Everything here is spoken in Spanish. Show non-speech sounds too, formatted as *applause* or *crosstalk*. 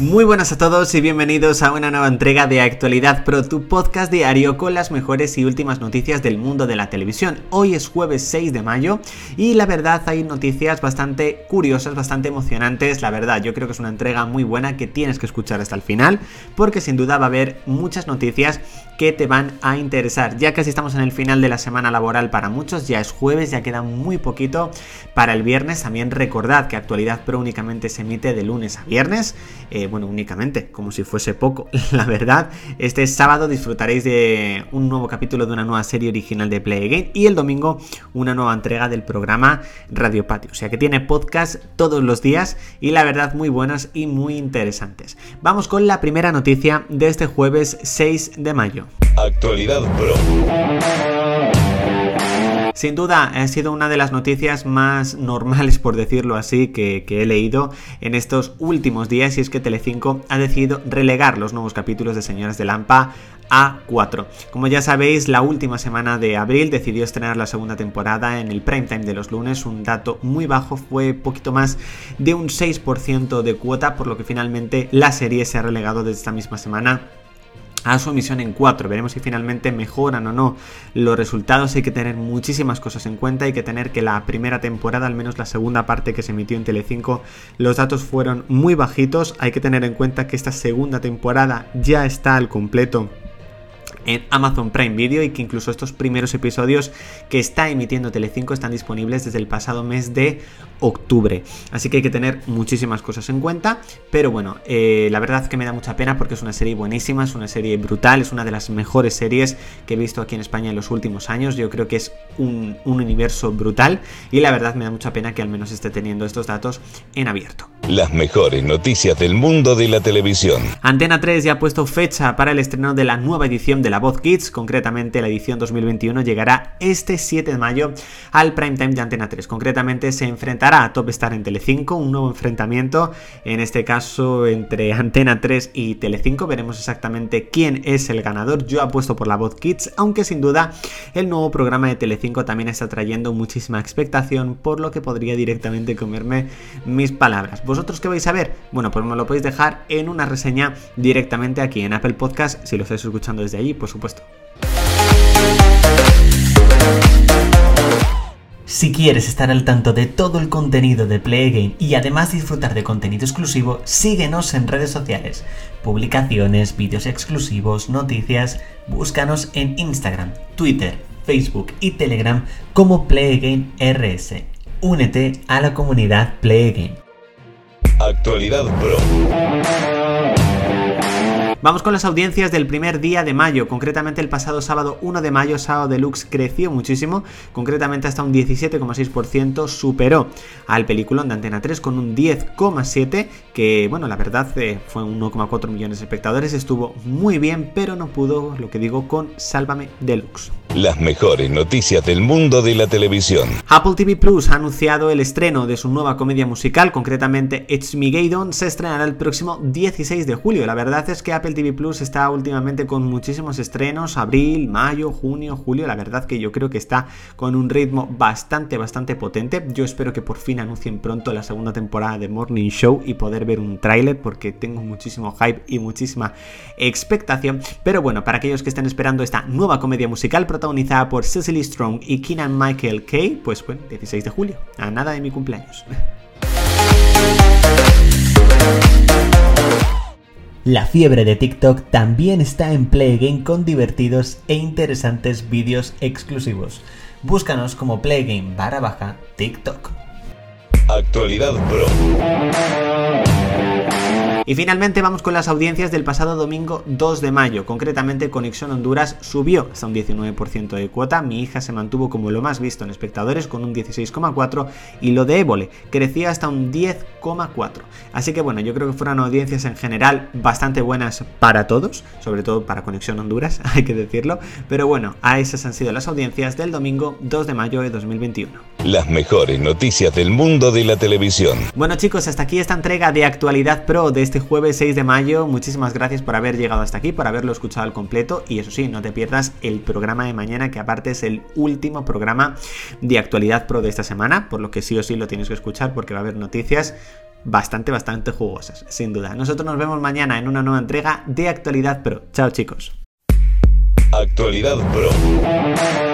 Muy buenas a todos y bienvenidos a una nueva entrega de Actualidad Pro, tu podcast diario con las mejores y últimas noticias del mundo de la televisión. Hoy es jueves 6 de mayo y la verdad hay noticias bastante curiosas, bastante emocionantes. La verdad, yo creo que es una entrega muy buena que tienes que escuchar hasta el final porque sin duda va a haber muchas noticias que te van a interesar. Ya casi estamos en el final de la semana laboral para muchos, ya es jueves, ya queda muy poquito para el viernes. También recordad que Actualidad Pro únicamente se emite de lunes a viernes. Eh, bueno, únicamente, como si fuese poco, *laughs* la verdad. Este sábado disfrutaréis de un nuevo capítulo de una nueva serie original de Play Again y el domingo una nueva entrega del programa Radio Patio. O sea que tiene podcast todos los días y la verdad muy buenos y muy interesantes. Vamos con la primera noticia de este jueves 6 de mayo. Actualidad Pro. Sin duda, ha sido una de las noticias más normales, por decirlo así, que, he leído en estos últimos días y es que Telecinco ha decidido relegar los nuevos capítulos de Señoras de Lampa a 4. Como ya sabéis, la última semana de abril decidió estrenar la segunda temporada en el prime time de los lunes, un dato muy bajo, fue poquito más de un 6% de cuota, por lo que finalmente la serie se ha relegado desde esta misma semana a su emisión en 4. Veremos si finalmente mejoran o no los resultados. Hay que tener muchísimas cosas en cuenta. Hay que tener que la primera temporada, al menos la segunda parte que se emitió en Telecinco, los datos fueron muy bajitos. Hay que tener en cuenta que esta segunda temporada ya está al completo en Amazon Prime Video y que incluso estos primeros episodios que está emitiendo Telecinco están disponibles desde el pasado mes de octubre. Así que hay que tener muchísimas cosas en cuenta, pero bueno, eh, la verdad que me da mucha pena porque es una serie buenísima, es una serie brutal, es una de las mejores series que he visto aquí en España en los últimos años. Yo creo que es un, un universo brutal y la verdad me da mucha pena que al menos esté teniendo estos datos en abierto. Las mejores noticias del mundo de la televisión. Antena 3 ya ha puesto fecha para el estreno de la nueva edición de La Voz Kids, concretamente la edición 2021 llegará este 7 de mayo al prime time de Antena 3. Concretamente se enfrentará a Top Star en Telecinco, un nuevo enfrentamiento, en este caso entre Antena 3 y Telecinco. Veremos exactamente quién es el ganador. Yo apuesto por La Voz Kids, aunque sin duda el nuevo programa de Telecinco también está trayendo muchísima expectación, por lo que podría directamente comerme mis palabras. ¿Vosotros qué vais a ver? Bueno, pues me lo podéis dejar en una reseña directamente aquí en Apple Podcast, si lo estáis escuchando desde allí, por supuesto. Si quieres estar al tanto de todo el contenido de Play y además disfrutar de contenido exclusivo, síguenos en redes sociales, publicaciones, vídeos exclusivos, noticias, búscanos en Instagram, Twitter, Facebook y Telegram como Play RS. Únete a la comunidad Play Actualidad Pro. Vamos con las audiencias del primer día de mayo, concretamente el pasado sábado 1 de mayo, Sábado Deluxe creció muchísimo, concretamente hasta un 17,6%, superó al peliculón de Antena 3 con un 10,7%, que bueno, la verdad eh, fue 1,4 millones de espectadores, estuvo muy bien, pero no pudo, lo que digo, con Sálvame Deluxe. Las mejores noticias del mundo de la televisión. Apple TV Plus ha anunciado el estreno de su nueva comedia musical, concretamente It's Me Gaydon, se estrenará el próximo 16 de julio. La verdad es que Apple TV Plus está últimamente con muchísimos estrenos, abril, mayo, junio, julio, la verdad que yo creo que está con un ritmo bastante, bastante potente. Yo espero que por fin anuncien pronto la segunda temporada de Morning Show y poder ver un tráiler porque tengo muchísimo hype y muchísima expectación. Pero bueno, para aquellos que estén esperando esta nueva comedia musical por Cecily Strong y Keenan Michael Kay, pues bueno, 16 de julio, a nada de mi cumpleaños. La fiebre de TikTok también está en Play Game con divertidos e interesantes vídeos exclusivos. Búscanos como Playgame barra baja TikTok. Actualidad Pro. Y finalmente vamos con las audiencias del pasado domingo 2 de mayo. Concretamente Conexión Honduras subió hasta un 19% de cuota. Mi hija se mantuvo como lo más visto en espectadores con un 16,4% y lo de Évole crecía hasta un 10,4%. Así que bueno, yo creo que fueron audiencias en general bastante buenas para todos, sobre todo para Conexión Honduras, *laughs* hay que decirlo. Pero bueno, a esas han sido las audiencias del domingo 2 de mayo de 2021. Las mejores noticias del mundo de la televisión. Bueno chicos, hasta aquí esta entrega de Actualidad Pro de este jueves 6 de mayo. Muchísimas gracias por haber llegado hasta aquí, por haberlo escuchado al completo. Y eso sí, no te pierdas el programa de mañana, que aparte es el último programa de actualidad pro de esta semana, por lo que sí o sí lo tienes que escuchar porque va a haber noticias bastante, bastante jugosas, sin duda. Nosotros nos vemos mañana en una nueva entrega de Actualidad Pro. Chao chicos. Actualidad Pro.